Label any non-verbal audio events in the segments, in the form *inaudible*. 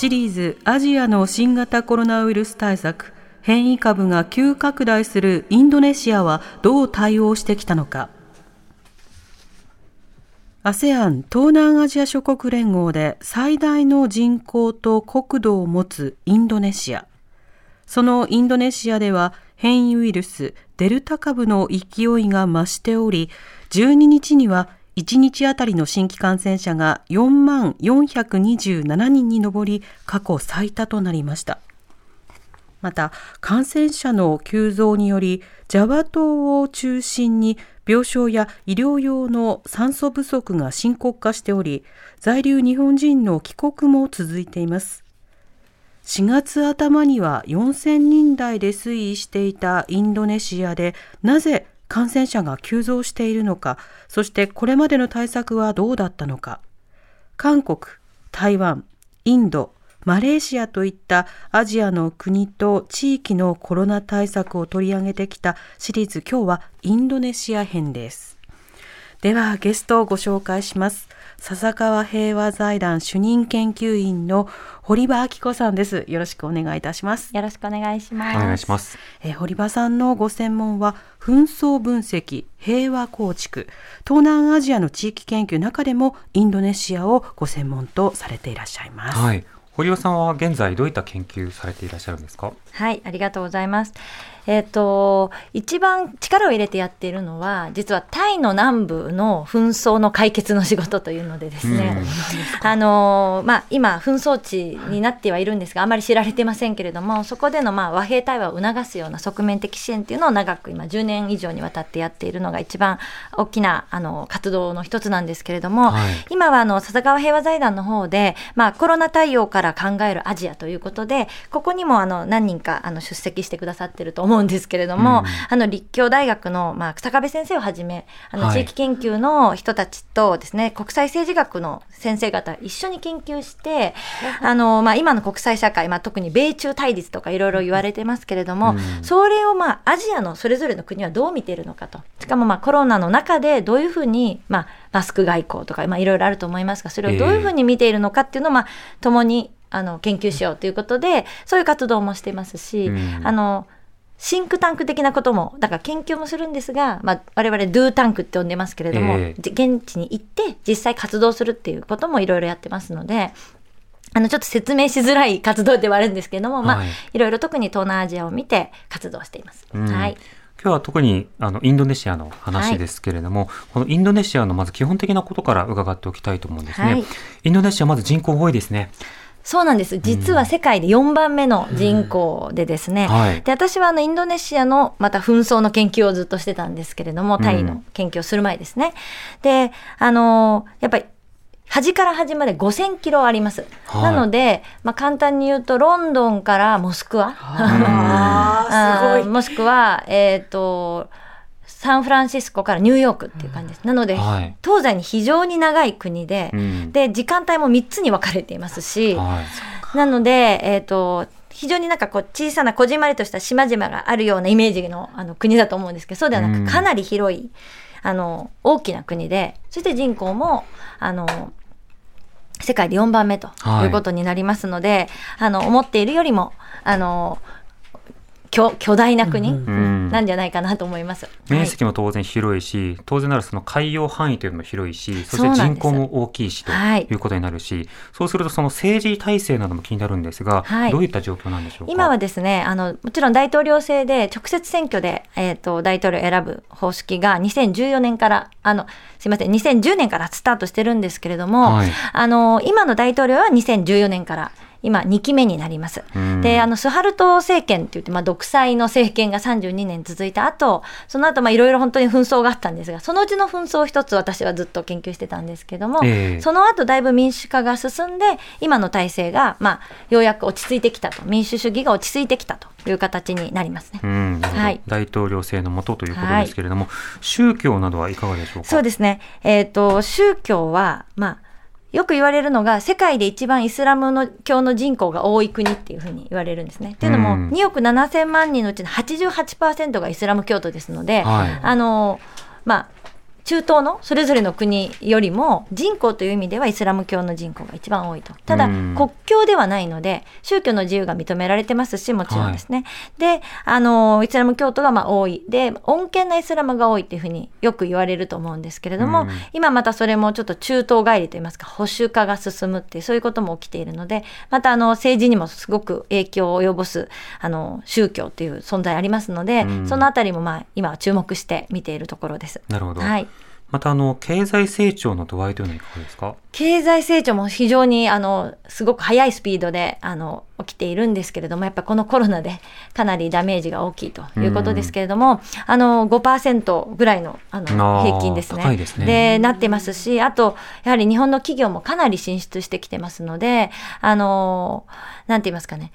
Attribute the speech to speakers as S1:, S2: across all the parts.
S1: シリーズアジアの新型コロナウイルス対策変異株が急拡大するインドネシアはどう対応してきたのか。ASEAN 東南アジア諸国連合で最大の人口と国土を持つインドネシア。そのインドネシアでは変異ウイルスデルタ株の勢いが増しており、12日には1日あたりの新規感染者が4万427人に上り、過去最多となりました。また、感染者の急増により、ジャワ島を中心に病床や医療用の酸素不足が深刻化しており、在留日本人の帰国も続いています。4月頭には4000人台で推移していたインドネシアでなぜ感染者が急増しているのか、そしてこれまでの対策はどうだったのか。韓国、台湾、インド、マレーシアといったアジアの国と地域のコロナ対策を取り上げてきたシリーズ今日はインドネシア編です。ではゲストをご紹介します。笹川平和財団主任研究員の堀場明子さんです。よろしくお願いいたします。
S2: よろしくお願いします。
S3: お願いします。
S1: えー堀場さんのご専門は紛争分析、平和構築、東南アジアの地域研究中でもインドネシアをご専門とされていらっしゃいます。
S3: はい。堀尾さんは現在どういった研究されていらっしゃるんですか？
S2: はい、ありがとうございます。えっ、と、一番力を入れてやっているのは、実はタイの南部の紛争の解決の仕事というのでですね、あの、まあ、今、紛争地になってはいるんですが、あまり知られてませんけれども、そこでの、まあ、和平対話を促すような側面的支援っていうのを長く今、10年以上にわたってやっているのが一番大きな、あの、活動の一つなんですけれども、
S3: はい。
S2: 今はあの笹川平和財団の方で、まあ、コロナ対応から考えるアジアということでここにもあの何人かあの出席してくださってると思うんですけれども、
S3: うん。
S2: あの立教大学の、まあ、草壁先生をはじめあの
S3: はい。
S2: 地域研究の人たちとですね、国際政治学の先生方一緒に研究してあの、まあ、今の国際社会、まあ、特に米中対立とかいろいろ言われてますけれども、
S3: うん。
S2: それを、まあ、アジアのそれぞれの国はどう見ているのかと。しかも、まあ、コロナの中でどういうふうに、まあ、マスク外交とか、まあ、いろいろあると思いますがそれをどういうふうに見ているのかっていうのを、まあ、共にあの研究しようということでそういう活動もしていますし、
S3: うん。
S2: あのシンクタンク的なこともだから研究もするんですが、まあ、我々ドゥタンクって呼んでますけれども、
S3: ええ
S2: じ現地に行って実際活動するっていうこともいろいろやってますので。あのちょっと説明しづらい活動ではあるんですけれども、まあ
S3: はい
S2: いろいろ特に東南アジアを見て活動しています。
S3: うん
S2: はい。
S3: 今日は特にあのインドネシアの話ですけれども、このインドネシアのまず基本的なことから伺っておきたいと思うんですね。
S2: はい
S3: インドネシアまず人口多いですね。
S2: そうなんです。実は世界で4番目の人口でですね。
S3: はい
S2: で、私はあのインドネシアのまた紛争の研究をずっとしてたんですけれども、タイの研究をする前ですね。で、あのやっぱり、端から端まで5000キロあります。
S3: はい
S2: なので、まあ、簡単に言うと、ロンドンからモスクワ。
S1: あーすごい。
S2: もしくは、えっ、と、サンフランシスコからニューヨークっていう感じです。なので、
S3: はい。
S2: 東西に非常に長い国で、
S3: うん。
S2: で、時間帯も3つに分かれていますし、
S3: はい。
S2: なので、えっ、と、非常になんかこう小さなこじんまりとした島々があるようなイメージのあの国だと思うんですけど、そうではな
S3: うん。
S2: くかなり広い、あの、大きな国で、そして人口も、あの、世界で4番目と
S3: はい。
S2: いうことになりますので、あの、思っているよりも、あの、巨巨大な国
S3: ん
S2: なんじゃないかなと思います。
S3: 面積も当然広いし、当然ならその海洋範囲というのも広いし、そして人口も大きいしと
S2: はい
S3: いうことになるし、そうするとその政治体制なども気になるんですが、
S2: はい。
S3: どういった状況なんでしょうか？
S2: 今はですね、あの、もちろん大統領制で直接選挙で、えっ、と、大統領を選ぶ方式が2014年から、あの、すいません、2010年からスタートしてるんですけれども、
S3: はい。
S2: あの、今の大統領は2014年から今2期目になります。
S3: うん
S2: で、あの、スハルト政権って言って、まあ、独裁の政権が32年続いた後、その後、まあ、いろいろ本当に紛争があったんですが、そのうちの紛争を一つ私はずっと研究してたんですけども、
S3: ええ
S2: その後だいぶ民主化が進んで、今の体制が、まあ、ようやく落ち着いてきたと、民主主義が落ち着いてきたという形になりますね。はい
S3: 大統領制のもとということですけれども、宗教などはいかがでしょうか？
S2: そうですね。えっ、と、宗教は、まあ、よく言われるのが、世界で一番イスラムの教の人口が多い国っていうふうに言われるんですね。っていうのも、
S3: うん
S2: 2億7千万人のうちの88%がイスラム教徒ですので、
S3: はい
S2: あの、まあ、中東のそれぞれの国よりも人口という意味ではイスラム教の人口が一番多いと。ただ、
S3: うん
S2: 国境ではないので、宗教の自由が認められてますし、もちろんですね。で、あの、イスラム教徒がまあ多い。で、穏健なイスラムが多いっていうふうによく言われると思うんですけれども、
S3: うん
S2: 今またそれもちょっと中東帰りといいますか、保守化が進むっていう、そういうことも起きているので、またあの、政治にもすごく影響を及ぼす、あの、宗教っていう存在ありますので、
S3: うん
S2: そのあたりもまあ、今は注目して見ているところです。
S3: なるほど。
S2: はい。
S3: またあの経済成長の度合いというのはいかがですか？
S2: 経済成長も非常にあのすごく速いスピードであの起きているんですけれどもやっぱこのコロナで *laughs* かなりダメージが大きいということですけれども、あの5%ぐらいのあ
S3: あ
S2: の
S3: ー
S2: 平均ですね。
S3: 高いですね。
S2: なってますしあとやはり日本の企業もかなり進出してきてますのであのなんて言いますかね。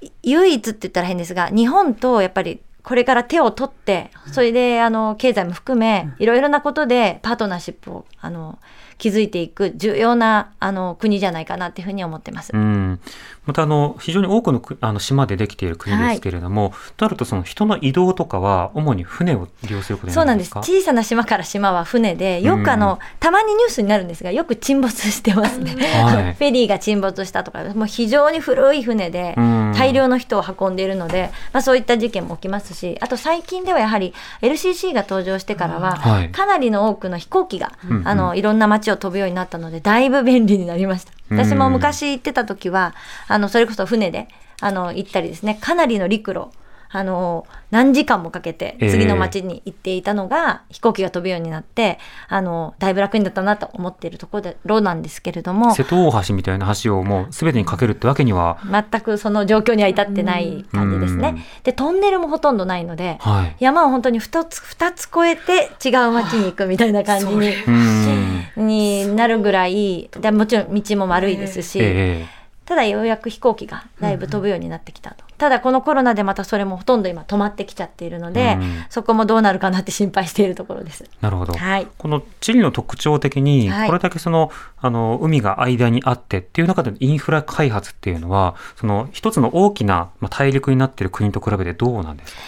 S2: い唯一って言ったら変ですが日本とやっぱりこれから手を取ってそれであの経済も含めいろいろなことでパートナーシップをあの築いていく重要なあの国じゃないかなっていうふうに思ってます。
S3: うん、またあの非常に多くのくあの島でできている国ですけれども、となるとその人の移動とかは主に船を利用することに
S2: そうなんです
S3: なるんです。か。
S2: 小さな島から島は船でよくあの、たまにニュースになるんですがよく沈没してますね、
S3: はい。
S2: フェリーが沈没したとかもう非常に古い船で
S3: うん。
S2: 大量の人を運んでいるので、まあ、そういった事件も起きますしあと最近ではやはり LCC が登場してからは、
S3: はい。
S2: かなりの多くの飛行機が、あのいろんな街を飛ぶようになったのでだいぶ便利になりました。
S3: うん。
S2: 私も昔行ってた時はあのそれこそ船であの行ったりですね。かなりの陸路あの何時間もかけて次の街に行っていたのが、飛行機が飛ぶようになってあのだいぶ楽になったなと思っているところなんですけれども
S3: 瀬戸大橋みたいな橋をもうすべてにかけるってわけには、
S2: 全くその状況には至ってない感じです
S3: うん。
S2: ね。でトンネルもほとんどないので、
S3: はい。
S2: 山を本当に2つ ,2 つ越えて違う街に行くみたいな感じに
S3: うん。
S2: になるぐらいでもちろん道も丸いですし、
S3: ええ
S2: ただようやく飛行機がだいぶ飛ぶようになってきたと。ただこのコロナでまたそれもほとんど今止まってきちゃっているので、
S3: うん
S2: そこもどうなるかなって心配しているところです。
S3: なるほど。
S2: はい。
S3: このチリの特徴的に、
S2: はい
S3: これだけその、あの、海が間にあってっていう中でのインフラ開発っていうのは、その一つの大きなまあ大陸になっている国と比べてどうなんですか？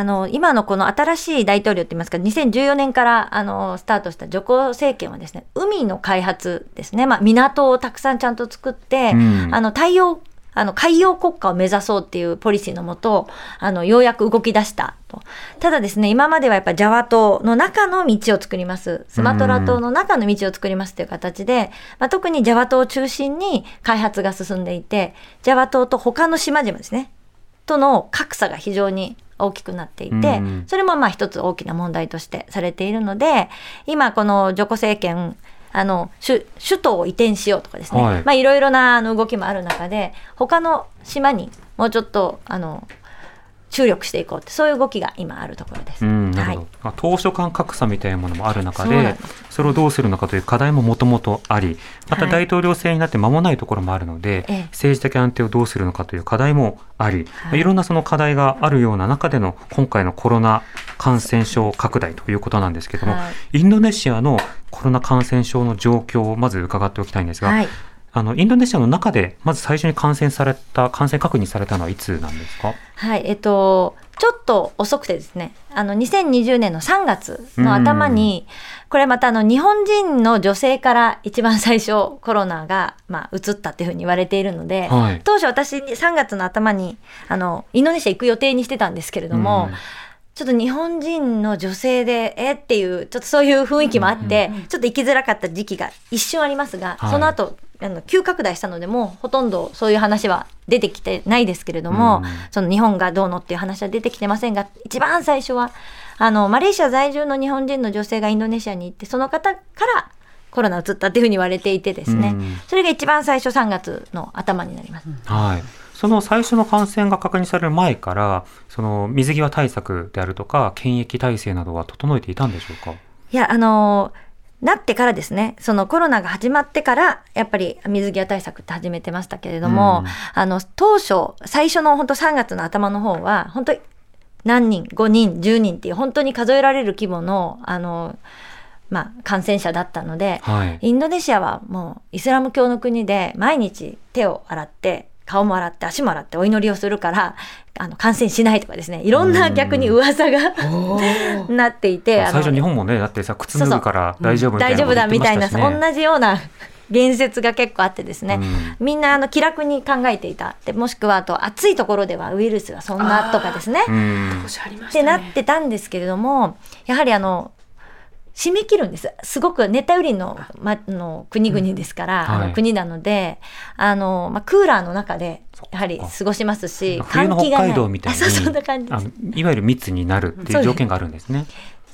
S2: あの今のこの新しい大統領って言いますか2014年からあのスタートしたジョコ政権はですね海の開発ですね、まあ、港をたくさんちゃんと作って、
S3: うん。
S2: あの太陽あの海洋国家を目指そうっていうポリシーのもとあのようやく動き出したと。ただですね今まではやっぱジャワ島の中の道を作ります。スマトラ島の中の道を作りますという形で、まあ、特にジャワ島を中心に開発が進んでいてジャワ島と他の島々ですねとの格差が非常に大きくなっていて、
S3: うん。
S2: それもまあ一つ大きな問題としてされているので、今このジョコ政権、あの首首都を移転しようとかですね、
S3: はい。
S2: まあいろいろなあの動きもある中で、他の島にもうちょっとあの注力していこうって、そういう動きが今あるところです。
S3: うん、なるほど。
S2: はい。
S3: まあ島所間格差みたいなものもある中で
S2: そ
S3: れをどうするのかという課題ももともとあり、また
S2: はい。
S3: 大統領制になって間もないところもあるので、
S2: ええ。
S3: 政治的安定をどうするのかという課題もあり、
S2: はい。
S3: まあいろんなその課題があるような中での今回のコロナ感染症拡大ということなんですけども、
S2: は
S3: インドネシアのコロナ感染症の状況をまず伺っておきたいんですが、
S2: はい
S3: あのインドネシアの中でまず最初に感染された感染確認されたのはいつなんですか？
S2: はい、えっと、ちょっと遅くてですね、あの、2020年の3月の頭に、これまたあの、日本人の女性から一番最初コロナが、まあ、移ったっていうふうに言われているので、
S3: はい。
S2: 当初私に3月の頭に、あの、インドネシア行く予定にしてたんですけれども、
S3: うん
S2: ちょっと日本人の女性で、えっていう、ちょっとそういう雰囲気もあって、ちょっと行きづらかった時期が一瞬ありますが、
S3: はい。
S2: その後、あの急拡大したので、もうほとんどそういう話は出てきてないですけれども、
S3: うん
S2: その日本がどうのっていう話は出てきてませんが、一番最初は、あの、マレーシア在住の日本人の女性がインドネシアに行って、その方からコロナ移ったっていうふうに言われていてですね、
S3: うん。
S2: それが一番最初3月の頭になります。
S3: はい。その最初の感染が確認される前から、その水際対策であるとか、検疫体制などは整えていたんでしょうか？
S2: いや、あのーなってからですね、そのコロナが始まってから、やっぱり水際対策って始めてましたけれども、
S3: うん
S2: あの、当初、最初の本当3月の頭の方は、本当に何人、5人、10人っていう本当に数えられる規模の、あの、まあ、感染者だったので、
S3: はい。
S2: インドネシアはもうイスラム教の国で毎日手を洗って顔も洗って足も洗ってお祈りをするからあの感染しないとかですね。いろんな逆に噂が *laughs* なっていて
S3: 最初日本もね、だってさ、靴脱ぐから大丈夫みたいな
S2: 大丈夫だみたいな同じような言説が結構あってですね、
S3: うん。
S2: みんなあの気楽に考えていたでもしくはあと暑いところではウイルスがそんなとかですね。
S3: うん。
S2: ってなってたんですけれどもやはりあの締め切るんです。すごく熱帯雨林の,、ま、の国々ですから、
S3: はい。
S2: あの国なのであの、まあ、クーラーの中でやはり過ごしますし
S3: 冬の北海道みたいに
S2: あそうそんな感じ。
S3: いわゆる密になるっていう条件があるんですね。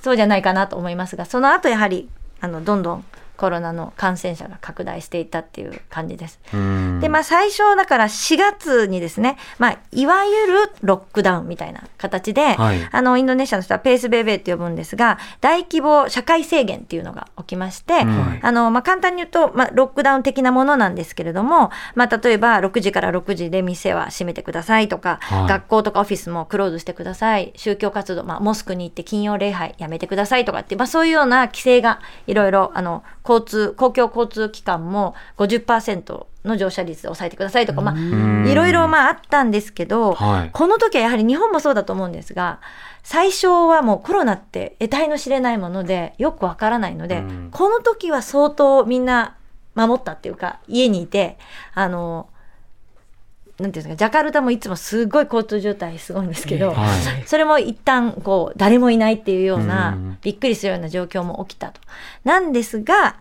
S2: そうじゃないかなと思いますがその後やはりあのどんどんコロナの感染者が拡大していったっていう感じです。
S3: うん。
S2: でまあ最初だから4月にですね、まあ、いわゆるロックダウンみたいな形で、
S3: はい。
S2: あのインドネシアの人はペースベイベーって呼ぶんですが大規模社会制限っていうのが起きまして、
S3: うん。
S2: あのまあ、簡単に言うと、まあ、ロックダウン的なものなんですけれども、まあ、例えば6時から6時で店は閉めてくださいとか、
S3: はい。
S2: 学校とかオフィスもクローズしてください宗教活動、まあ、モスクに行って金曜礼拝やめてくださいとかって、まあ、そういうような規制がいろいろあの交通公共交通機関も50%の乗車率で抑えてくださいとか、まあ、
S3: ん。
S2: いろいろまああったんですけど、
S3: はい。
S2: この時はやはり日本もそうだと思うんですが最初はもうコロナって得体の知れないものでよくわからないので、
S3: うん。
S2: この時は相当みんな守ったっていうか家にいてあのなんていうんですかジャカルタもいつもすごい交通渋滞すごいんですけど、
S3: はい
S2: それも一旦こう誰もいないっていうような、
S3: うん
S2: びっくりするような状況も起きたと。なんですが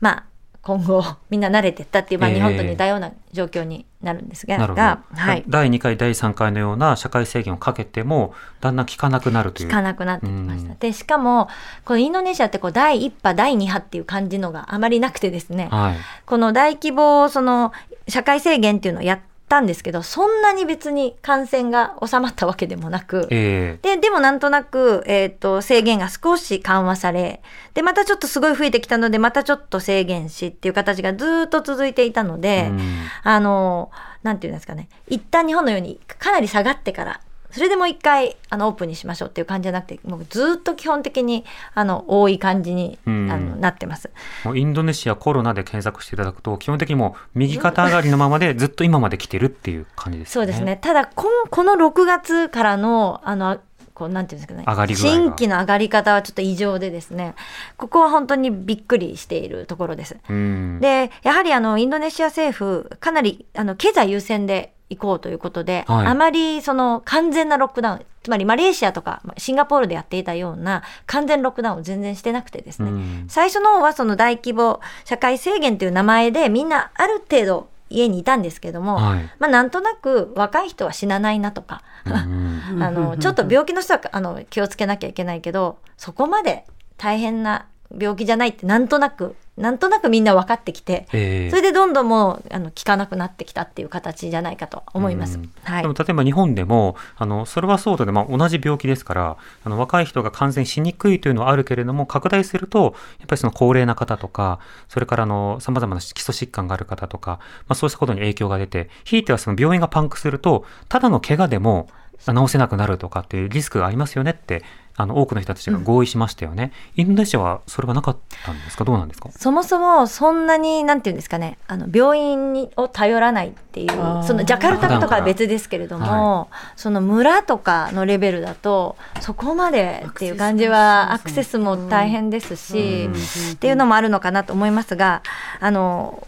S2: まあ今後みんな慣れてったっていう、まあ、
S3: ええ
S2: 日本と似たような状況になるんですが、
S3: なるほど。
S2: はい、
S3: 第2回、第3回のような社会制限をかけても、だんだん効かなくなるという。
S2: 効かなくなってきました。
S3: うん
S2: でしかもこのインドネシアってこう第1波第2波っていう感じのがあまりなくてですね、
S3: はい。
S2: この大規模その社会制限っていうのをやったんですけどそんなに別に感染が収まったわけでもなく。
S3: え
S2: ででもなんとなく、えー、と制限が少し緩和されでまたちょっとすごい増えてきたのでまたちょっと制限しっていう形がずーっと続いていたの
S3: え
S2: で、
S3: うん
S2: あのなんていうんですかね一旦日本のようにかなり下がってからそれでもう一回あのオープンにしましょうっていう感じじゃなくてもうずっと基本的にあの多い感じに、
S3: うん
S2: あのなってます。
S3: もうインドネシアコロナで検索していただくと、基本的にもう右肩上がりのままでずっと今まで来てるっていう感じですね。
S2: そうですね。ただこんこの6月からのあのこうなんていうんですかね。
S3: 上がり
S2: 新規の上がり方はちょっと異常でですね。ここは本当にびっくりしているところです。
S3: うん。
S2: でやはりあのインドネシア政府かなりあの経済優先で行こうということで、
S3: はい。
S2: あまりその完全なロックダウンつまりマレーシアとかシンガポールでやっていたような完全ロックダウンを全然してなくてですね、
S3: うん。
S2: 最初の方はその大規模社会制限という名前でみんなある程度家にいたんですけども、
S3: はい。
S2: まあなんとなく若い人は死なないなとか、
S3: うん *laughs*
S2: あのちょっと病気の人はあの気をつけなきゃいけないけどそこまで大変な病気じゃないってなんとなくなんとなくみんな分かってきて、
S3: ええ。
S2: それでどんどんもうあの効かなくなってきたっていう形じゃないかと思います。
S3: うん。
S2: はい。
S3: でも例えば日本でもあのそれはそうとで、まあ、同じ病気ですからあの若い人が感染しにくいというのはあるけれども拡大するとやっぱりその高齢な方とかそれからさまざまな基礎疾患がある方とか、まあ、そうしたことに影響が出てひいてはその病院がパンクするとただの怪我でも治せなくなるとかっていうリスクがありますよねってあの多くの人たちが合意しましたよね、インドネシアはそれはなかったんですか？どうなんですか？
S2: そもそもそんなになんていうんですかね。あの病院にを頼らないっていうそのジャカルタとかは別ですけれども、その村とかのレベルだとそこまでっていう感じはア
S1: アクセ
S2: スも大変ですし、
S3: うん。
S2: っていうのもあるのかなと思いますがあの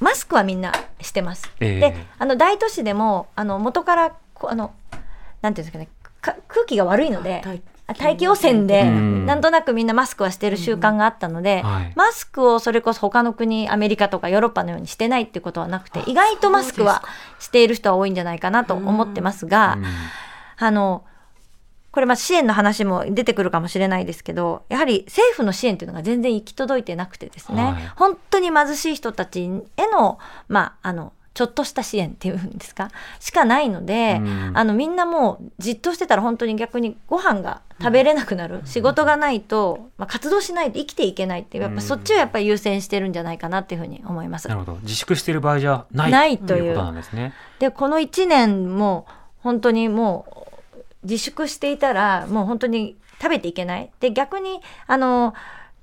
S2: マスクはみんなしてます。
S3: ええ。
S2: であの大都市でもあの元からこあのなんていうんですかね。か空気が悪いので。
S1: 大
S2: 大気汚染で、
S3: うん。
S2: なんとなくみんなマスクはしてる習慣があったので、
S3: はい。
S2: マスクをそれこそ他の国アメリカとかヨーロッパのようにしてないっていうことはなくて意外とマスクはしている人は多いんじゃないかなと思ってますが、
S3: うん。
S2: あのこれまあ支援の話も出てくるかもしれないですけど、やはり政府の支援というのが全然行き届いてなくてですね、
S3: はい。
S2: 本当に貧しい人たちへの、まあ、あの、ちょっとした支援っていうんですか？しかないので、
S3: うん。
S2: あのみんなもうじっとしてたら本当に逆にご飯が食べれなくなる、仕事がないと、まあ、活動しないと生きていけないっていうやっぱそっちをやっぱり優先してるんじゃないかなっていうふうに思います。
S3: な。るほど。自粛している場合じゃない
S2: ないという。
S3: ことなんですね。
S2: でこの1年も本当にもう自粛していたらもう本当に食べていけない。で逆にあの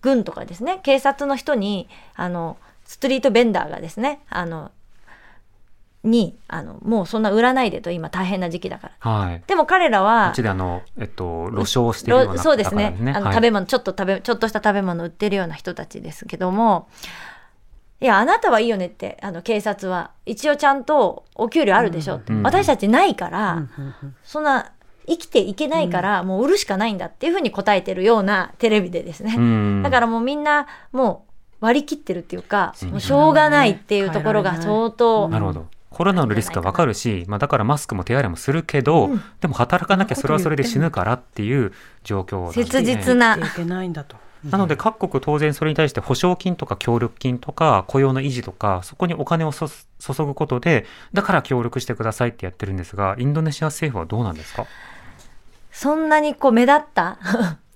S2: 軍とかですね警察の人にあのストリートベンダーがですねあのにあのもうそんな売らないでと今大変な時期だから。
S3: はい。
S2: でも彼ら
S3: こ
S2: は
S3: っちであの、えっと、露証しているような
S2: ろそうですね。あの、
S3: はい。
S2: 食べ物ちょっと食べちょっとした食べ物売ってるような人たちですけどもいやあなたはいいよねってあの警察は。一応ちゃんとお給料あるでしょって、
S3: うん
S2: 私たちないから、そんな生きていけないから、もう売るしかないんだっていうふうに答えてるようなテレビでですね、
S3: うん
S2: だからもうみんなもう割り切ってるっていうか、
S3: うん
S2: もうしょうがないっていうところが相当、
S3: なるほど。コロナのリスクはわかるし、まあ、だからマスクも手洗いもするけど、
S2: うん。
S3: でも働かなきゃそれはそれで死ぬからっていう状況な。んですね
S2: 切実な。
S1: な。いんだと。
S3: な。ので各国当然それに対して保証金とか協力金とか雇用の維持とかそこにお金をそ注ぐことでだから協力してくださいってやってるんですがインドネシア政府はどうな。んですか
S2: そんな。にこう目立った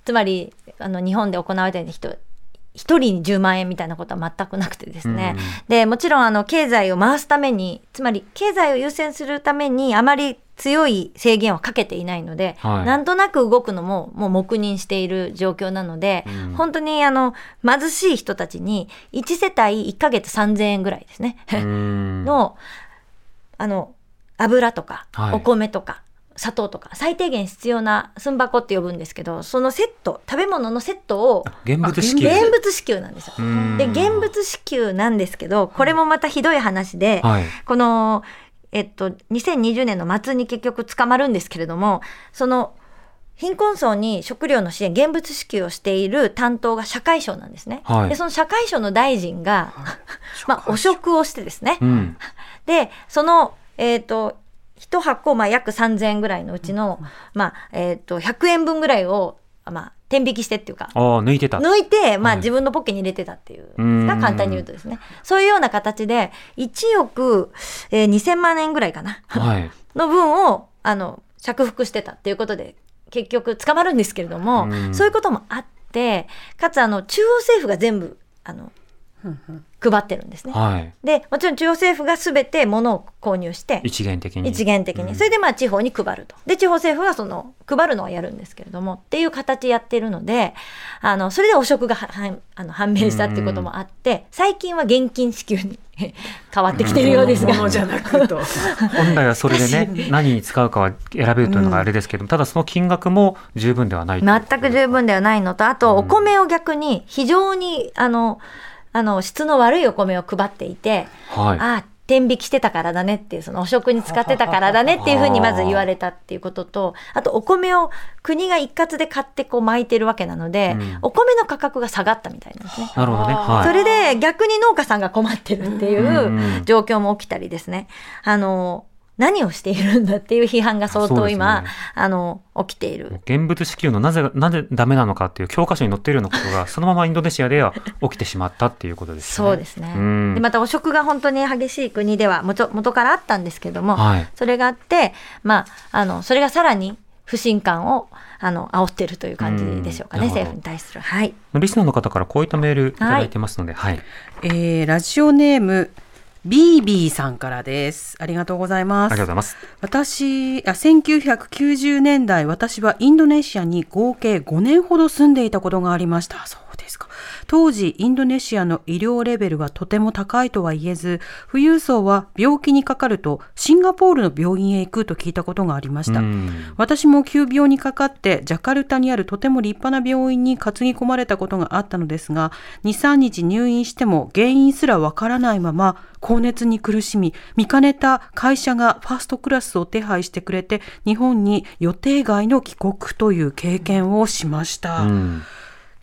S2: つまりあの日本で行われてる人一人に10万円みたいなことは全くなくてですね、
S3: うん。
S2: でもちろんあの経済を回すためにつまり経済を優先するためにあまり強い制限はかけていないので、
S3: はい。
S2: なんとなく動くのももう黙認している状況なので、
S3: うん。
S2: 本当にあの貧しい人たちに1世帯1ヶ月3000円ぐらいですね、*laughs* のあの油とか
S3: はい。
S2: お米とか、砂糖とか最低限必要な寸箱って呼ぶんですけどそのセット食べ物のセットを
S3: 現物支給。
S2: 現物支給なんですよ。
S3: うん。
S2: で現物支給なんですけどこれもまたひどい話で、
S3: はい。
S2: この、えっと、2020年の末に結局捕まるんですけれどもその貧困層に食料の支援現物支給をしている担当が社会省なんですね。
S3: はい。
S2: でその社会省の大臣が、*laughs* まあ、汚職をしてですね、
S3: うん。
S2: で、その、えっ、と、一箱、まあ、約3000円ぐらいのうちの、まあ、えっ、と、100円分ぐらいを、まあ、天引きしてっていうか、
S3: 抜いてた。
S2: 抜いて、まあ、
S3: はい。
S2: 自分のポッケに入れてたっていう、
S3: うん。
S2: が簡単に言うとですね。そういうような形で、1億、えー2000万円ぐらいかな、
S3: はい。*laughs*
S2: の分を、あの、着服してたっていうことで、結局捕まるんですけれども、
S3: うん。
S2: そういうこともあって、かつ、あの、中央政府が全部、あの、配ってるんですね。
S3: はい。
S2: で、もちろん中央政府がすべて物を購入して、
S3: 一元的に。
S2: 一元的に、
S3: うん。
S2: それでまあ地方に配ると。で、地方政府はその、配るのはやるんですけれども、っていう形やってるので、あの、それで汚職がははあの判明したっていうこともあって、最近は現金支給に *laughs* 変わってきているようですが。
S1: じゃなくと。*laughs*
S3: 本来はそれでね何に使うかは選べるというのがあれですけども、ただその金額も十分ではない
S2: 全く十分ではないのと、あと、お米を逆に非常に、あの、あの、質の悪いお米を配っていて、
S3: はい。
S2: ああ、天引きしてたからだねっていう、その汚職に使ってたからだねっていうふうにまず言われたっていうことと、あとお米を国が一括で買ってこう巻いてるわけなので、
S3: うん。
S2: お米の価格が下がったみたいなんですね。
S3: なるほどね。はい。
S2: それで逆に農家さんが困ってるってい
S3: うん。
S2: う状況も起きたりですね。あの、何をしているんだっていう批判が相当今、
S3: ね
S2: あの、起きている。
S3: 現物支給のなぜなぜダメなのかっていう教科書に載っているようなことが *laughs* そのままインドネシアでは起きてしまったっていうことですね。
S2: そうですね。
S3: うん
S2: でまた汚職が本当に激しい国では元元からあったんですけども、
S3: はい
S2: それがあって、まあ、あのそれがさらに不信感をあの煽ってるという感じでしょうかね、政府に対する。はい。
S3: リスナーの方からこういったメールいただいてますので、はい。
S1: えーラジオネーム、ビービーさんからです。ありがとうございます。
S3: ありがとうございます。
S1: 私あ1990年代私はインドネシアに合計5年ほど住んでいたことがありましたそうですか？当時インドネシアの医療レベルはとても高いとは言えず富裕層は病気にかかるとシンガポールの病院へ行くと聞いたことがありました。
S3: うん。
S1: 私も急病にかかってジャカルタにあるとても立派な病院に担ぎ込まれたことがあったのですが23日入院しても原因すらわからないまま高熱に苦しみ見かねた会社がファーストクラスを手配してくれて日本に予定外の帰国という経験をしました、
S3: うん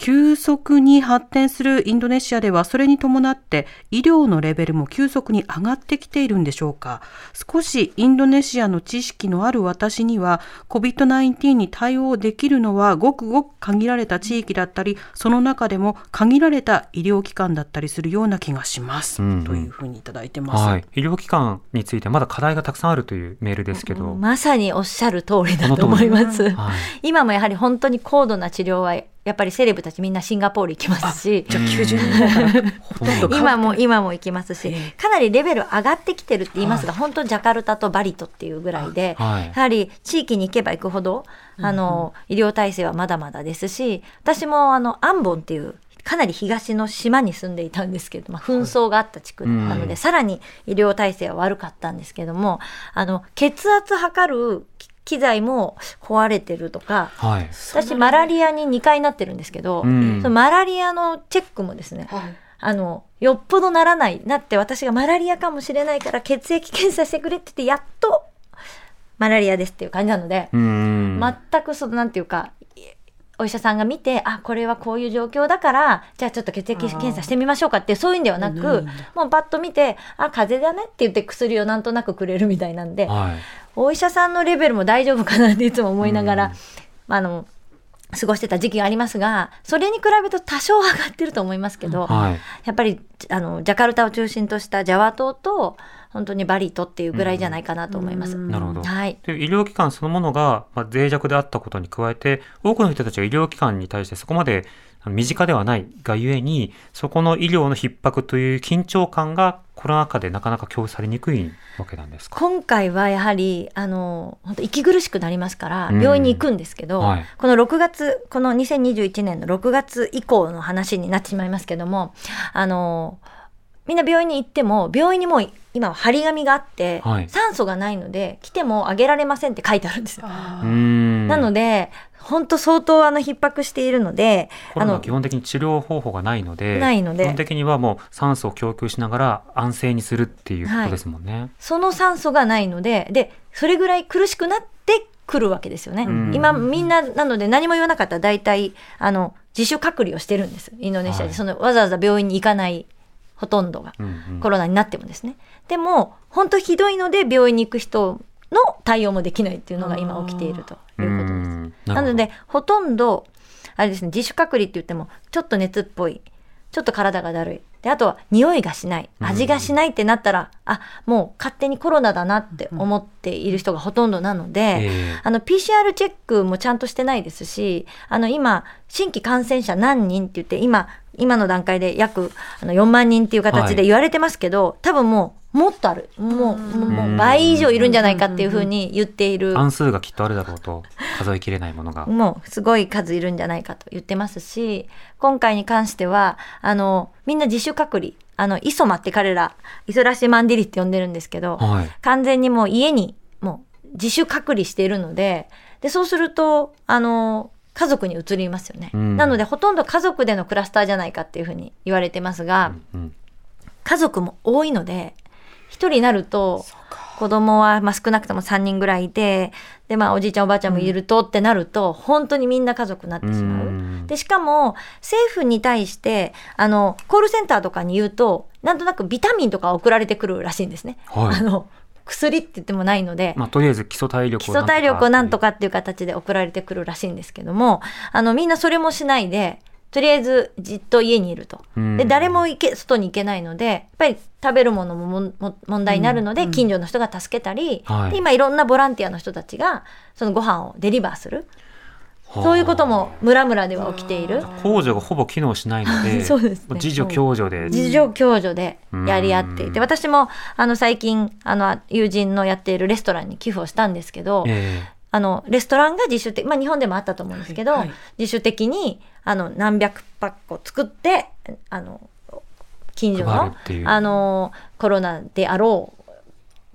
S1: 急速に発展するインドネシアではそれに伴って医療のレベルも急速に上がってきているんでしょうか。少しインドネシアの知識のある私には COVID-19 に対応できるのはごくごく限られた地域だったりその中でも限られた医療機関だったりするような気がします、
S3: うんうん。
S1: というふうにいただいてます。
S3: はい、医療機関についてまだ課題がたくさんあるというメールですけど、
S2: まさにおっしゃる通りだと思います。
S3: はい、
S2: 今もやはり本当に高度な治療はやっぱりセレブたちみんなシンガポール行きますし。
S1: じゃあ90年 *laughs*
S2: 今も今も行きますし。
S1: ええ。
S2: かなりレベル上がってきてるって言いますが、本当ジャカルタとバリトっていうぐらいで、
S3: はい。
S2: やはり地域に行けば行くほどあの、医療体制はまだまだですし私もあのアンボンっていうかなり東の島に住んでいたんですけど、まあ、紛争があった地区なので、
S3: うん。
S2: さらに医療体制は悪かったんですけどもあの血圧測る機材も壊れてるとか
S3: はい、
S2: 私マラリアに2回なってるんですけど、
S3: うん。
S2: そのマラリアのチェックもですね、
S1: はい。
S2: あのよっぽどならないなって私がマラリアかもしれないから血液検査してくれって言ってやっとマラリアですっていう感じなので、
S3: うん、
S2: 全くそのなんていうかお医者さんが見てあこれはこういう状況だからじゃあちょっと血液検査してみましょうかってそういうんではなく
S1: ないん。だ
S2: もうパッと見てあ風邪だねって言って薬をなんとなくくれるみたいなんで、
S3: はい、
S2: お医者さんのレベルも大丈夫かなっていつも思いながら、
S3: うん。
S2: まあ、あの過ごしてた時期がありますがそれに比べると多少上がってると思いますけど、
S3: はい、
S2: やっぱりあのジャカルタを中心としたジャワ島と本当にバリ島っていうぐらいじゃないかなと思います。
S1: うん
S3: なるほど。
S2: はい
S3: で医療機関そのものが、まあ、脆弱であったことに加えて多くの人たちが医療機関に対してそこまで身近ではないがゆえにそこの医療の逼迫という緊張感がコロナ禍でなかなか共有されにくいわけなんですか？
S2: 今回はやはりあの本当息苦しくなりますから
S3: うん
S2: 病院に行くんですけど、
S3: はい
S2: この6月この2021年の6月以降の話になってしまいますけどもあのみんな病院に行っても病院にもう今は張り紙があって、
S3: はい
S2: 酸素がないので来てもあげられませんって書いてあるんですよ。なので本当相当あの逼迫しているので
S3: コロナは基本的に治療方法がないので
S2: ないので
S3: 基本的にはもう酸素を供給しながら安静にするっていうことですもんね。
S2: その酸素がないので、で、それぐらい苦しくなってくるわけですよね。
S3: うん
S2: 今、みんな、なので何も言わなかったら大体、あの、自主隔離をしてるんです。インドネシアで。
S3: はい
S2: その、わざわざ病院に行かない、ほとんどが。
S3: うんうん
S2: コロナになってもですね。でも、本当ひどいので病院に行く人の対応もできないっていうのが今起きているということです。なので、ほとんど、あれですね、自主隔離って言っても、ちょっと熱っぽい、ちょっと体がだるい。で、あとは、匂いがしない、味がしないってなったら、あ、もう勝手にコロナだなって思っている人がほとんどなので、
S3: ええ
S2: あの、PCR チェックもちゃんとしてないですし、あの、今、新規感染者何人って言って、今、今の段階で約あの4万人っていう形で言われてますけど、多分もう、もっとある。もう、もう倍以上いるんじゃないかっていうふうに言っている。
S3: 暗数がきっとあるだろうと数えきれないものが。*laughs*
S2: もうすごい数いるんじゃないかと言ってますし、今回に関しては、あの、みんな自主隔離、あの、イソマって彼ら、イソラシマンディリって呼んでるんですけど、
S3: はい。
S2: 完全にもう家にもう自主隔離しているので、で、そうすると、あの、家族に移りますよね。
S3: うん
S2: なので、ほとんど家族でのクラスターじゃないかっていうふうに言われてますが、
S3: うん
S2: 家族も多いので、一人になると、子供はまあ少なくとも3人ぐらいいて、で、まあおじいちゃんおばあちゃんもいるとってなると、本当にみんな家族になってしまう。
S3: うん
S2: で、しかも、政府に対して、あの、コールセンターとかに言うと、なんとなくビタミンとか送られてくるらしいんですね。
S3: はい
S2: あの、薬って言ってもないので、
S3: まあ、とりあえず基礎体力
S2: 基礎体力をなんと
S3: か
S2: かっていう形で送られてくるらしいんですけども、あの、みんなそれもしないで、とりあえずじっと家にいると。
S3: うん。
S2: で、誰も行け、外に行けないので、やっぱり食べるものもも問題になるので、近所の人が助けたり、
S3: は
S2: 今いろんなボランティアの人たちが、そのご飯をデリバーする。そういうことも村々では起きている。
S3: 控除がほぼ機能しないので *laughs*
S2: そうですね。
S3: 自助共助で。
S2: 自助共助でやり合っていて、
S3: うん
S2: 私もあの最近あの友人のやっているレストランに寄付をしたんですけど、
S3: え
S2: あのレストランが自主的、まあ、日本でもあったと思うんですけど、
S1: はい。はい
S2: 自主的にあの何百パックを作ってあの近所のあのコロナであろう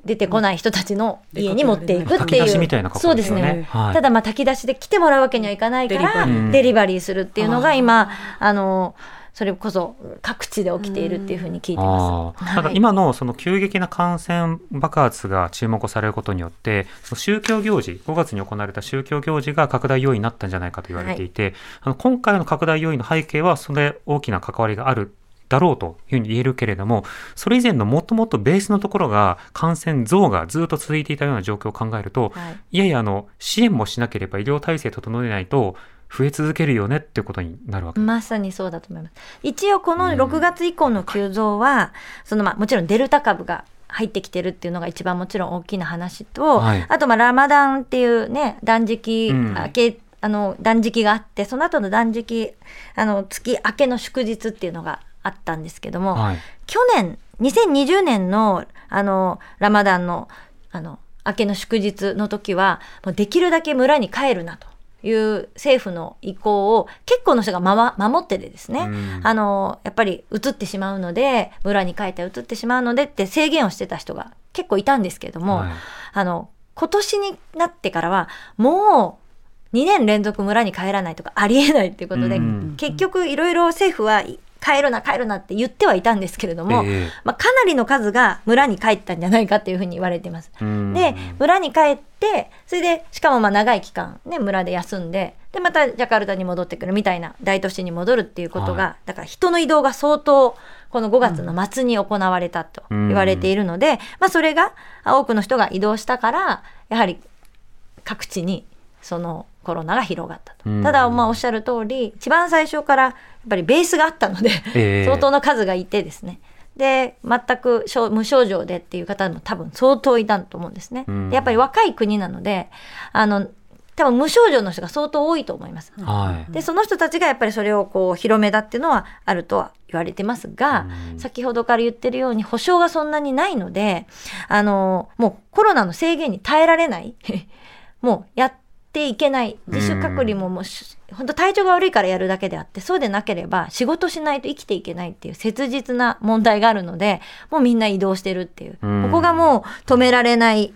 S2: 出てこない人たちの家に持っていくっていう、そうですね、
S3: はい。
S2: ただまあ炊き出しで来てもらうわけにはいかないから
S1: デリバリ
S3: ー
S2: する。っていうのが今あのそれこそ各地で起きているっていうふうに聞いてます。
S3: ただ
S2: はい。
S3: 今のその急激な感染爆発が注目されることによって、その宗教行事、5月に行われた宗教行事が拡大要因になったんじゃないかと言われていて、あの今回の拡大要因の背景はそれ大きな関わりがあるだろうというふうに言えるけれども、それ以前のもっともっとベースのところが感染増がずっと続いていたような状況を考えると、
S2: はい
S3: いやいや、あの、支援もしなければ医療体制整えないと増え続けるよねっていうことになるわけ。
S2: まさにそうだと思います。一応この6月以降の急増は、そのまあもちろんデルタ株が入ってきてるっていうのが一番もちろん大きな話と、
S3: はい
S2: あとまあラマダンっていうね、断食
S3: うん
S2: 明け、あの断食があって、その後の断食、あの月明けの祝日っていうのがあったんですけども、
S3: はい。
S2: 去年、2020年の、あの、ラマダンの、あの、明けの祝日の時は、もうできるだけ村に帰るなという政府の意向を結構の人が、まま、守っててですね、
S3: うん。
S2: あの、やっぱり移ってしまうので、村に帰って移ってしまうのでって制限をしてた人が結構いたんですけども、
S3: はい。
S2: あの、今年になってからは、もう2年連続村に帰らないとかありえないっていうことで、
S3: うん。
S2: 結局いろいろ政府は帰るな帰るなって言ってはいたんですけれども、
S3: ええ。
S2: まあ、かなりの数が村に帰ったんじゃないかっていうふうに言われています。
S3: うん。
S2: で、村に帰って、それで、しかもまあ長い期間ね、村で休んで、で、またジャカルタに戻ってくるみたいな大都市に戻るっていうことが、
S3: は
S2: だから人の移動が相当、この5月の末に行われたと言われているので、まあそれがあ多くの人が移動したから、やはり各地にそのコロナが広がったと。
S3: うん
S2: ただ、まあおっしゃる通り、一番最初からやっぱりベースがあったので、
S3: ええ
S2: 相当の数がいてですね。で、全く症無症状でっていう方も多分相当いたと思うんですね。やっぱり若い国なので、あの、多分無症状の人が相当多いと思います。
S3: はい。
S2: で、その人たちがやっぱりそれをこう広めだっていうのはあるとは言われてますが、
S3: うん
S2: 先ほどから言ってるように保証がそんなにないので、あの、もうコロナの制限に耐えられない、*laughs* もうやっていけない、自主隔離ももうし、本当体調が悪いからやるだけであって、そうでなければ仕事しないと生きていけないっていう切実な問題があるので、もうみんな移動してるっていう、
S3: うん。
S2: ここがもう止められない、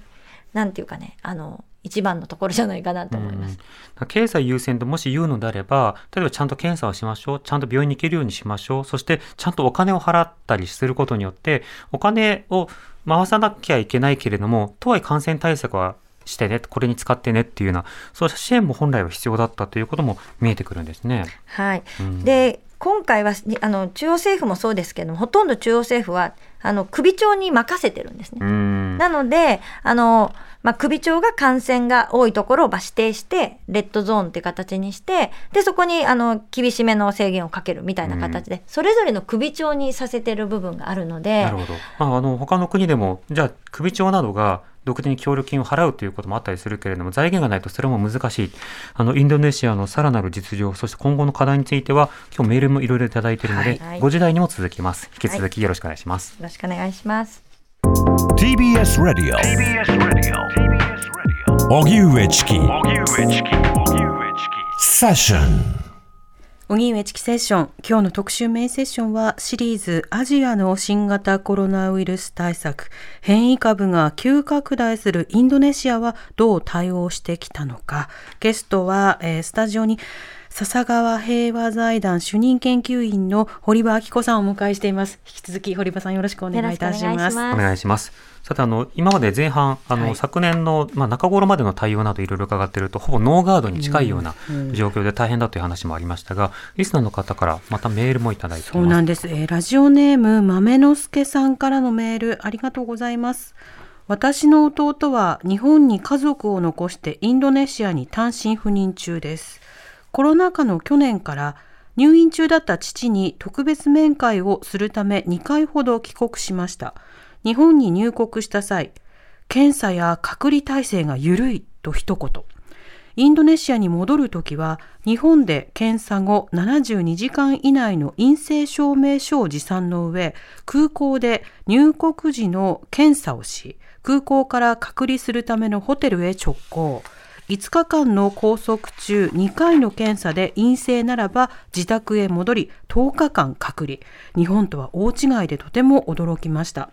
S2: なんていうかね、あの、一番のところじゃないかなと思います。
S3: うん。経済優先ともし言うのであれば、例えばちゃんと検査をしましょう、ちゃんと病院に行けるようにしましょう、そしてちゃんとお金を払ったりすることによって、お金を回さなきゃいけないけれども、とはいえ感染対策はしてね、これに使ってねっていうような、そうした支援も本来は必要だったということも見えてくるんですね。
S2: はい。
S3: うん
S2: で、今回はにあの中央政府もそうですけども、ほとんど中央政府はあの首長に任せてるんですね。
S3: うん。
S2: なので、あの、まあ、首長が感染が多いところをまあ指定して、レッドゾーンっていう形にして、で、そこに、あの、厳しめの制限をかけるみたいな形で、それぞれの首長にさせてる部分があるので
S3: なる、ほど。まあ、あの、他の国でも、じゃあ、首長などが独自に協力金を払うということもあったりするけれども、財源がないとそれも難しい。あの、インドネシアのさらなる実情、そして今後の課題については、今日メールもいろいろいただいているので、
S2: はい
S3: ご時代にも続きます。引き続きよろしくお願いします。
S2: よろしくお願いします。
S4: TBS Radio
S5: TBS Radio. TBS Radio.
S4: 荻上チキ
S5: 荻上チキ。荻上チキ。
S4: Session
S1: 荻上チキセッション今日の特集メインセッションはシリーズアジアの新型コロナウイルス対策変異株が急拡大するインドネシアはどう対応してきたのかゲストは、えースタジオに笹川平和財団主任研究員の堀場明子さんをお迎えしています。引き続き堀場さんよろしくお願いいたします。
S2: お願いします。
S3: さて、あの、今まで前半、あの、
S1: はい
S3: 昨年の、まあ、中頃までの対応などいろいろ伺っていると、ほぼノーガードに近いような状況で大変だという話もありましたが、リスナーの方からまたメールもいただいています。
S1: そうなんです、えーラジオネーム豆之助さんからのメールありがとうございます。私の弟は日本に家族を残してインドネシアに単身赴任中ですコロナ禍の去年から入院中だった父に特別面会をするため2回ほど帰国しました日本に入国した際検査や隔離体制が緩いと一言インドネシアに戻るときは、日本で検査後72時間以内の陰性証明書を持参の上、空港で入国時の検査をし、空港から隔離するためのホテルへ直行。5日間の拘束中2回の検査で陰性ならば自宅へ戻り10日間隔離。日本とは大違いでとても驚きました。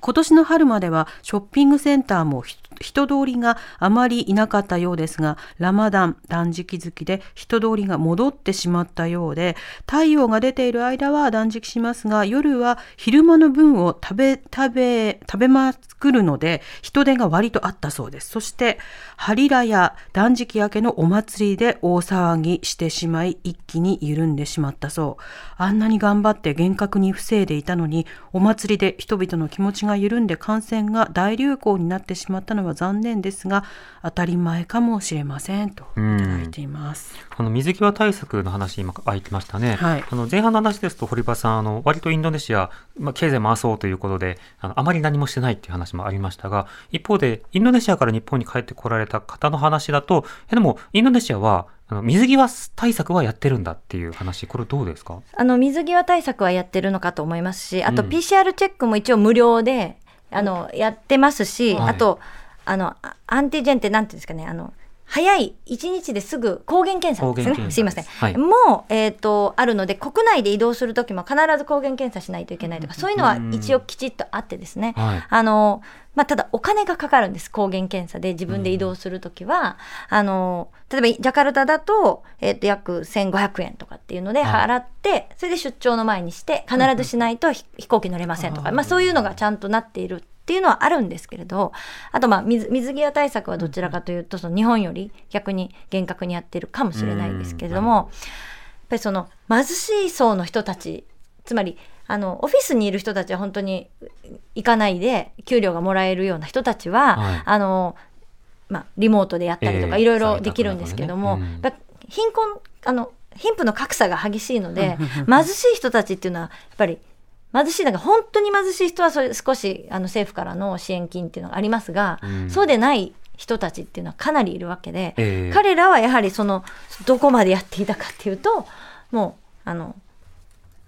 S1: 今年の春まではショッピングセンターも人通りがあまりいなかったようですが、ラマダン断食月で人通りが戻ってしまったようで、太陽が出ている間は断食しますが、夜は昼間の分を食べ、食べ、食べまくるので、人手が割とあったそうです。そして、ハリラや断食明けのお祭りで大騒ぎしてしまい、一気に緩んでしまったそう。あんなに頑張って厳格に防いでいたのに、お祭りで人々の気持ちが緩んで感染が大流行になってしまったのは残念ですが、当たり前かもしれませんといただいています。
S3: あの水際対策の話、今、空いてましたね。
S1: はい。
S3: あの前半の話ですと、堀場さん、あの割とインドネシア、まあ、経済回そうということであの、あまり何もしてないっていう話もありましたが、一方で、インドネシアから日本に帰ってこられた方の話だと、えでも、インドネシアはあの水際対策はやってるんだっていう話、これ、どうですか？
S2: あの水際対策はやってるのかと思いますし、あと
S3: うん。
S2: PCR チェックも一応無料で、あのやってますし、
S3: はい。
S2: あとあのあアンティジェンってなんていうんですかね、あの早い1日ですぐ抗原検査ですね。す。*laughs* いません。
S3: はい。
S2: もう、えっ、と、あるので、国内で移動するときも必ず抗原検査しないといけないとか、そういうのは一応きちっとあってですね。
S3: はい。
S2: あの、まあ、ただお金がかかるんです。抗原検査で自分で移動するときは、あの、例えばジャカルタだと、えっ、と、約1500円とかっていうので
S3: はい。
S2: 払って、それで出張の前にして、必ずしないとひ飛行機乗れませんとか、まあ、そういうのがちゃんとなっているっていうのはあるんですけれど、あとまあ水水際対策はどちらかというと、その日本より逆に厳格にやってるかもしれないですけれども、やっぱりその貧しい層の人たち、つまりあのオフィスにいる人たちは本当に行かないで給料がもらえるような人たちは、
S3: はい。
S2: あのまあ、リモートでやったりとか
S3: ええ
S2: いろいろできるんですけども、
S3: ねうん。
S2: 貧困あの貧富の格差が激しいので *laughs* 貧しい人たちっていうのはやっぱり貧しいなんか本当に貧しい人はそれ少しあの政府からの支援金っていうのがありますが、
S3: うん。
S2: そうでない人たちっていうのはかなりいるわけで、
S3: ええ。
S2: 彼らはやはりそのどこまでやっていたかっていうともうあの、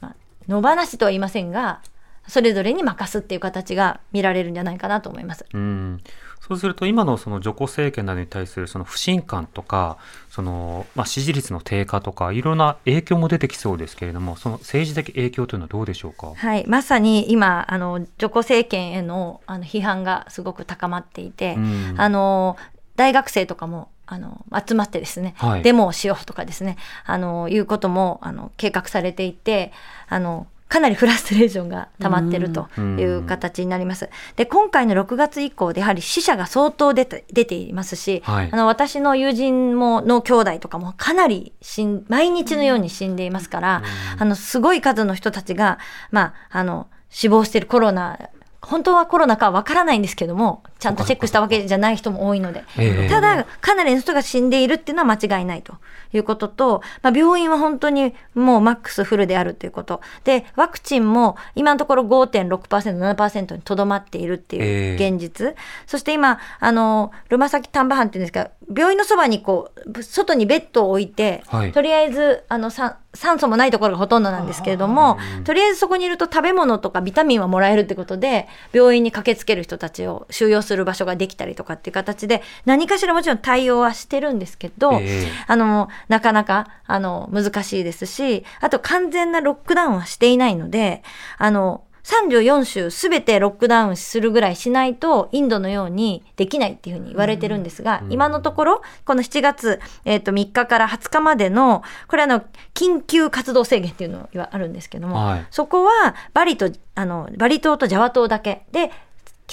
S2: まあ、野放しとは言いませんがそれぞれに任すっていう形が見られるんじゃないかなと思います。
S3: うんそうすると、今のそのジョコ政権などに対するその不信感とか、そのまあ、支持率の低下とか、いろんな影響も出てきそうですけれども、その政治的影響というのはどうでしょうか？
S2: はい、まさに今あのジョコ政権へのあの批判がすごく高まっていて、
S3: うん。
S2: あの大学生とかもあの集まってですね、
S3: はい。
S2: デモをしようとかですねあのいうこともあの計画されていてあのかなりフラストレーションが溜まってるという形になります。で今回の6月以降でやはり死者が相当出て出ていますし、
S3: はい。
S2: あの私の友人もの兄弟とかもかなり死ん毎日のように死んでいますから、あのすごい数の人たちが、まあ、あの死亡しているコロナ本当はコロナかわからないんですけどもちゃんとチェックしたわけじゃない人も多いので、
S3: ええ。
S2: ただかなりの人が死んでいるっていうのは間違いないと。いうことと、まあ、病院は本当にもうマックスフルであるということ。でワクチンも今のところ 5.6%7% にとどまっているっていう現実、そして今あのルマサキ丹波藩っていうんですか病院のそばにこう外にベッドを置いて、
S3: はい。
S2: とりあえずあのさ酸素もないところがほとんどなんですけれども、とりあえずそこにいると食べ物とかビタミンはもらえるってことで、病院に駆けつける人たちを収容する場所ができたりとかっていう形で、何かしらもちろん対応はしてるんですけど、
S3: ええ。
S2: あの、なかなか、あの、難しいですし、あと完全なロックダウンはしていないので、あの、34州すべてロックダウンするぐらいしないと、インドのようにできないっていうふうに言われてるんですが、今のところ、この7月、えっ、と、3日から20日までの、これあの、緊急活動制限っていうのがあるんですけども、
S3: はい。
S2: そこはバリと、あの、バリ島とジャワ島だけで、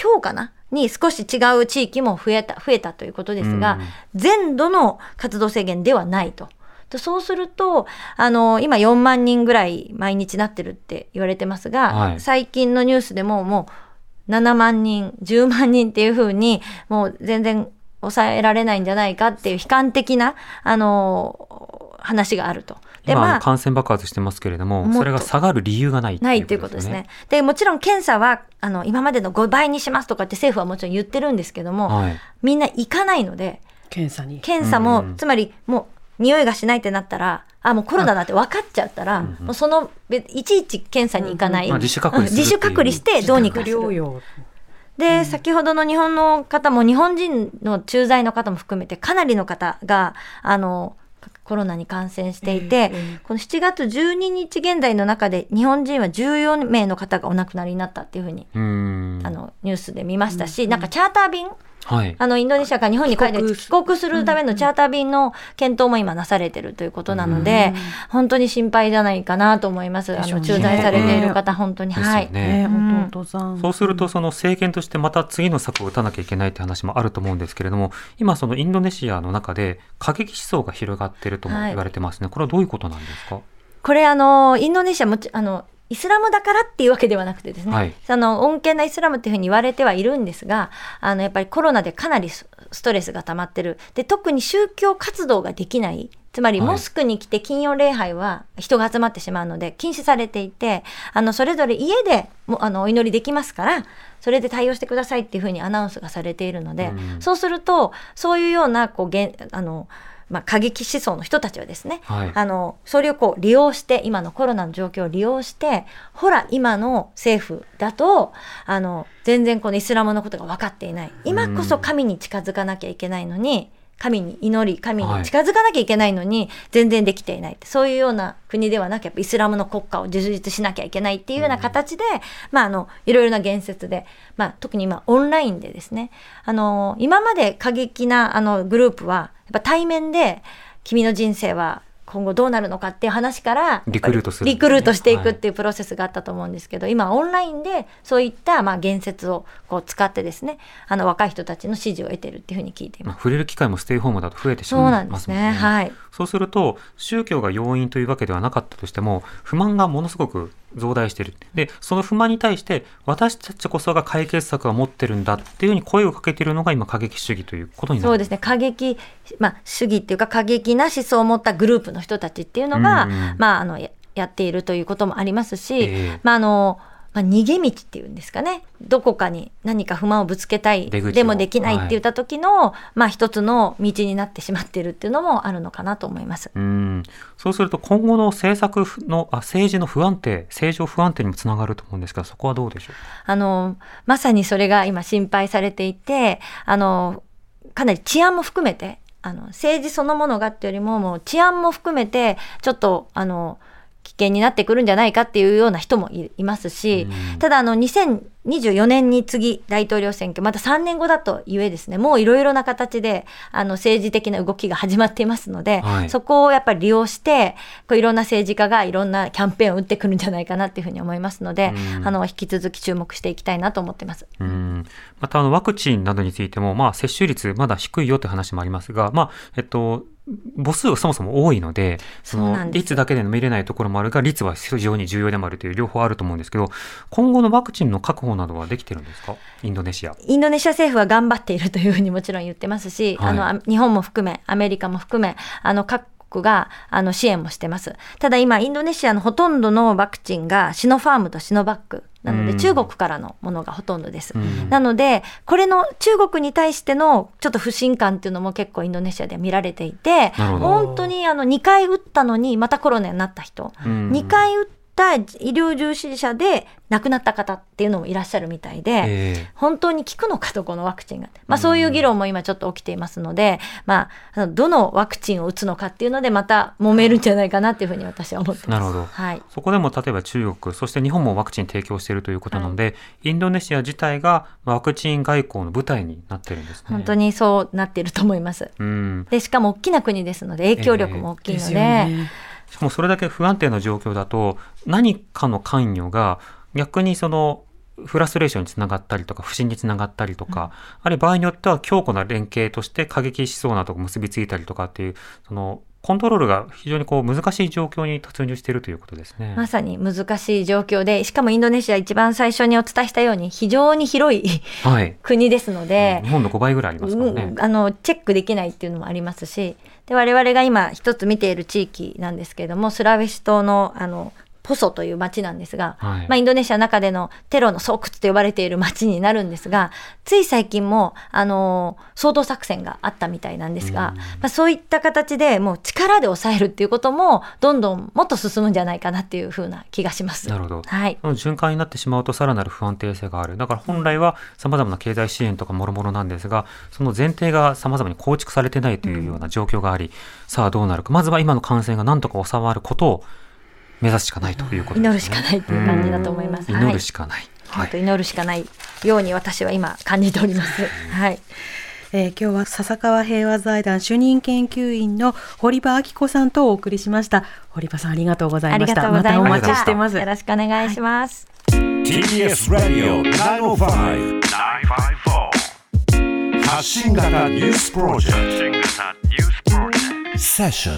S2: 今日かな？に少し違う地域も増えた、増えたということですが、全土の活動制限ではないと。でそうすると、あの、今4万人ぐらい毎日なってるって言われてますが、
S3: はい
S2: 最近のニュースでももう7万人、10万人っていうふうに、もう全然抑えられないんじゃないかっていう悲観的な、あの、話があると。で、まあ、
S3: の感染爆発してますけれども、それが下がる理由がない
S2: ないということですね。。で、もちろん検査は、あの、今までの5倍にしますとかって政府はもちろん言ってるんですけども、
S3: はい。
S2: みんな行かないので、
S1: 検査に。
S2: 検査も、
S3: うん
S2: つまりもう匂いがしないってなったら、あ、もうコロナだって分かっちゃったら、もうその、べいちいち検査に行かない。
S3: まあ自主隔離
S2: 自主隔離してどうにかする。
S1: 療養。
S2: で、先ほどの日本の方も、日本人の駐在の方も含めて、かなりの方が、あの、コロナに感染していて、この7月12日現在の中で、日本人は14名の方がお亡くなりになったっていうふうに。あのニュースで見ましたし、なんかチャーター便
S3: はい。
S2: あの、インドネシアから日本に帰って
S1: 帰国
S2: するためのチャーター便の検討も今なされてるということなので、本当に心配じゃないかなと思います。あの、駐在されている方、本当に。はい。
S3: ね。
S1: ね、弟さん。
S3: そうすると、その政権としてまた次の策を打たなきゃいけないって話もあると思うんですけれども、今そのインドネシアの中で過激思想が広がっているとも言われてますね。これはどういうことなんですか？
S2: これあの、インドネシアもち、あの、イスラムだからっていうわけではなくてですね、
S3: はい
S2: その穏健なイスラムっていうふうに言われてはいるんですが、あのやっぱりコロナでかなりスストレスが溜まってる。で、特に宗教活動ができない。つまり、
S3: はい
S2: モスクに来て金曜礼拝は人が集まってしまうので禁止されていて、あの、それぞれ家でもあのお祈りできますから、それで対応してくださいっていうふうにアナウンスがされているので、
S3: うん
S2: そうすると、そういうような、こう、あの、まあ、過激思想の人たちはですね、
S3: はい。
S2: あのそれをこう利用して今のコロナの状況を利用してほら今の政府だとあの全然このイスラムのことが分かっていない。今こそ神に近づかなきゃいけないのに神に祈り神に近づかなきゃいけないのに全然できていないってそういうような国ではなくやっぱイスラムの国家を充実しなきゃいけないっていうような形で、まあ、あのいろいろな言説で、まあ、特に今オンラインでですね。あの今まで過激なあのグループはやっぱ対面で君の人生は今後どうなるのかっていう話から
S3: リクルートするね
S2: リクルートしていくっていうプロセスがあったと思うんですけど、今オンラインでそういったまあ言説をこう使ってですねあの若い人たちの支持を得てるっていうふうに聞いてい
S3: まあ、
S2: ます。
S3: 触れる機会もステイホームだと増えてし
S2: そう
S3: ま
S2: ないんですね。
S3: ますもんね。
S2: はい。
S3: そうすると、宗教が要因というわけではなかったとしても、不満がものすごく増大している。で、その不満に対して、私たちこそが解決策を持ってるんだっていうふうに声をかけているのが今、過激主義ということになる
S2: そうですね。過激、まあ、主義っていうか過激な思想を持ったグループの人たちっていうのが、
S3: うんうん
S2: まあ、あの、ややっているということもありますし、
S3: ええ
S2: まあ、あの、まあ、逃げ道っていうんですかね。どこかに何か不満をぶつけたい、でもできないって言った時の、まあ、一つの道になってしまっているっていうのもあるのかなと思います。
S3: うんそうすると今後の政策のあ政治の不安定政情不安定にもつながると思うんですがそこはどうでしょう？
S2: あの、まさにそれが今心配されていて、あの、かなり治安も含めて、あの、政治そのものがっていうよりも、もう治安も含めて、ちょっと、あの、危険になってくるんじゃないかっていうような人もいいますし、
S3: うん。
S2: ただ、あの、2024年に次、大統領選挙、また3年後だとゆえですね、もういろいろな形で、あの、政治的な動きが始まっていますので、
S3: はい。
S2: そこをやっぱり利用して、こういろんな政治家がいろんなキャンペーンを打ってくるんじゃないかなっていうふうに思いますので、
S3: うん。
S2: あの、引き続き注目していきたいなと思ってます。
S3: うん。またあのワクチンなどについても、まあ、接種率まだ低いよという話もありますが、まあえっと、母数がそもそも多いので、その率だけで見れないところもあるが、率は非常に重要でもあるという両方あると思うんですけど、今後のワクチンの確保などはできてるんですか？インドネシア。
S2: インドネシア政府は頑張っているというふうにもちろん言ってますし、
S3: はい。
S2: あのあ日本も含め、アメリカも含め、あの各国があの支援もしてます。ただ今、インドネシアのほとんどのワクチンがシノファームとシノバックなので、
S3: うん。
S2: 中国からのものがほとんどです。
S3: うん。
S2: なので、これの中国に対してのちょっと不信感っていうのも結構インドネシアでは見られていて、本当にあの2回打ったのにまたコロナになった人、
S3: うん。
S2: 2回打った医療従事者で亡くなった方っていうのもいらっしゃるみたいで、
S3: ええ
S2: 本当に効くのかと、このワクチンが。まあそういう議論も今ちょっと起きていますので、まあ、どのワクチンを打つのかっていうので、また揉めるんじゃないかなっていうふうに私は思ってます。
S3: なるほど
S2: はい。
S3: そこでも例えば中国、そして日本もワクチン提供しているということなので、インドネシア自体がワクチン外交の舞台になってるんですね。
S2: 本当にそうなっていると思います。
S3: うん。
S2: で、しかも大きな国ですので、影響力も大きいので、
S1: ですよね。
S3: しかもそれだけ不安定な状況だと、何かの関与が逆にその、フラストレーションにつながったりとか、不信につながったりとか、あるいは場合によっては強固な連携として過激思想などが結びついたりとかっていう、その、コントロールが非常にこう難しい状況に突入しているということですね。
S2: まさに難しい状況で、しかもインドネシア一番最初にお伝えしたように、非常に広い
S3: はい。
S2: 国ですので、
S3: 日本の5倍ぐらいありますからね
S2: うん。あのチェックできないっていうのもありますしで我々が今一つ見ている地域なんですけれどもスラウェシ島のあのポソという町なんですが、
S3: はい
S2: まあ、インドネシアの中でのテロの巣窟と呼ばれている町になるんですがつい最近もあの掃討作戦があったみたいなんですが、まあ、そういった形でもう力で抑えるっていうこともどんどんもっと進むんじゃないかなっていうふうな気がします。
S3: なるほど。
S2: はい
S3: 循環になってしまうとさらなる不安定性がある。だから本来は様々な経済支援とかもろもろなんですが、その前提が様々に構築されてないというような状況があり、さあどうなるか。まずは今の感染がなんとか収まることを目指すしかないということですね。
S2: 祈るしかないっていう感じだと思います。
S3: 祈るしかない。
S2: 本当祈るしかないように私は今感じております。はい。
S1: えー今日は笹川平和財団主任研究員の堀場明子さんとお送りしました。堀場さんありがとうござ
S2: あり
S1: いました。
S2: がとうございま
S1: たお。待ちしてます。
S2: よろしくお願いします。
S4: TBS ラディオ905
S5: 954
S4: 発信型ニュースプロジェク
S5: 新型ニュースプロジェクト
S4: トセッション